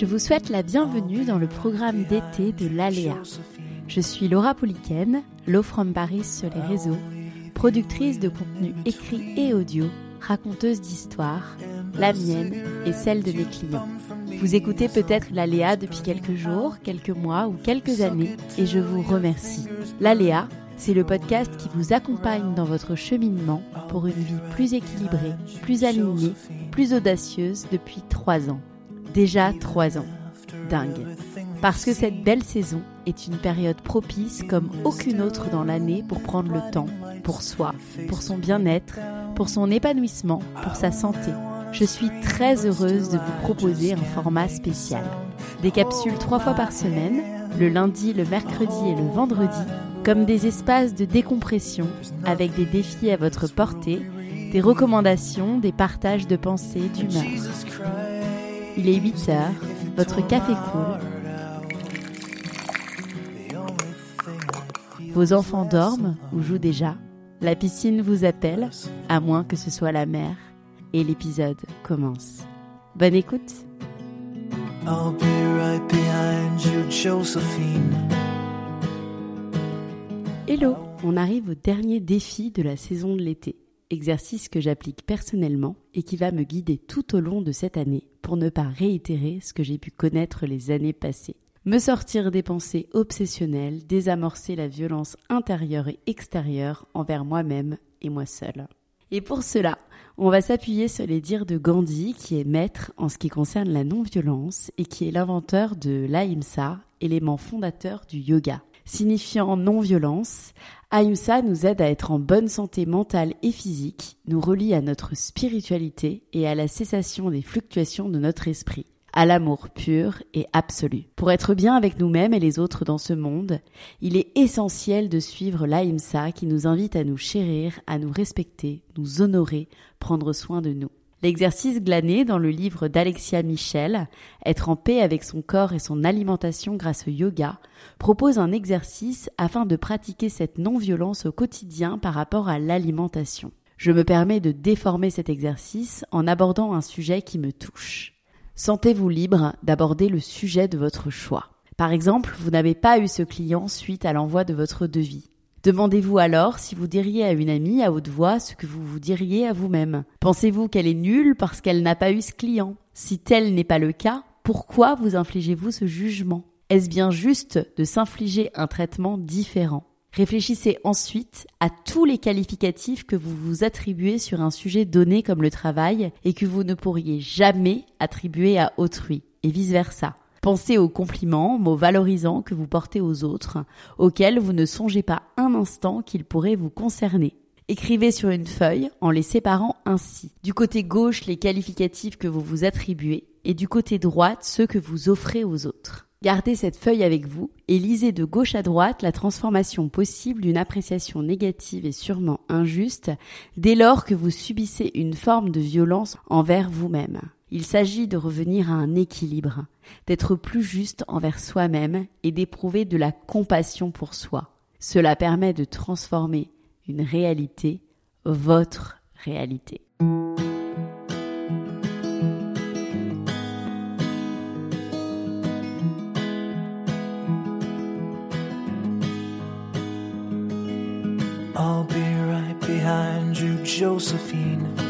Je vous souhaite la bienvenue dans le programme d'été de l'Aléa. Je suis Laura Pouliken, Low from Paris sur les réseaux, productrice de contenu écrit et audio, raconteuse d'histoires, la mienne et celle de mes clients. Vous écoutez peut-être l'Aléa depuis quelques jours, quelques mois ou quelques années et je vous remercie. L'Aléa, c'est le podcast qui vous accompagne dans votre cheminement pour une vie plus équilibrée, plus alignée, plus audacieuse depuis trois ans. Déjà trois ans. Dingue. Parce que cette belle saison est une période propice comme aucune autre dans l'année pour prendre le temps, pour soi, pour son bien-être, pour son épanouissement, pour sa santé. Je suis très heureuse de vous proposer un format spécial. Des capsules trois fois par semaine, le lundi, le mercredi et le vendredi, comme des espaces de décompression avec des défis à votre portée, des recommandations, des partages de pensées, d'humeur. Il est 8 heures, votre café coule. Vos enfants dorment ou jouent déjà. La piscine vous appelle, à moins que ce soit la mer. Et l'épisode commence. Bonne écoute. I'll be right behind you, Josephine. Hello, on arrive au dernier défi de la saison de l'été. Exercice que j'applique personnellement et qui va me guider tout au long de cette année pour ne pas réitérer ce que j'ai pu connaître les années passées. Me sortir des pensées obsessionnelles, désamorcer la violence intérieure et extérieure envers moi-même et moi seule. Et pour cela, on va s'appuyer sur les dires de Gandhi, qui est maître en ce qui concerne la non-violence et qui est l'inventeur de l'ahimsa, élément fondateur du yoga. Signifiant non-violence, Ahimsa nous aide à être en bonne santé mentale et physique, nous relie à notre spiritualité et à la cessation des fluctuations de notre esprit, à l'amour pur et absolu. Pour être bien avec nous-mêmes et les autres dans ce monde, il est essentiel de suivre l'Ahimsa qui nous invite à nous chérir, à nous respecter, nous honorer, prendre soin de nous. L'exercice glané dans le livre d'Alexia Michel, Être en paix avec son corps et son alimentation grâce au yoga, propose un exercice afin de pratiquer cette non-violence au quotidien par rapport à l'alimentation. Je me permets de déformer cet exercice en abordant un sujet qui me touche. Sentez-vous libre d'aborder le sujet de votre choix. Par exemple, vous n'avez pas eu ce client suite à l'envoi de votre devis. Demandez-vous alors si vous diriez à une amie à haute voix ce que vous vous diriez à vous-même. Pensez-vous qu'elle est nulle parce qu'elle n'a pas eu ce client? Si tel n'est pas le cas, pourquoi vous infligez-vous ce jugement? Est-ce bien juste de s'infliger un traitement différent? Réfléchissez ensuite à tous les qualificatifs que vous vous attribuez sur un sujet donné comme le travail et que vous ne pourriez jamais attribuer à autrui, et vice-versa. Pensez aux compliments, mots valorisants que vous portez aux autres, auxquels vous ne songez pas un instant qu'ils pourraient vous concerner. Écrivez sur une feuille en les séparant ainsi. Du côté gauche, les qualificatifs que vous vous attribuez et du côté droite, ceux que vous offrez aux autres. Gardez cette feuille avec vous et lisez de gauche à droite la transformation possible d'une appréciation négative et sûrement injuste dès lors que vous subissez une forme de violence envers vous-même. Il s'agit de revenir à un équilibre, d'être plus juste envers soi-même et d'éprouver de la compassion pour soi. Cela permet de transformer une réalité, votre réalité. I'll be right behind you, Josephine.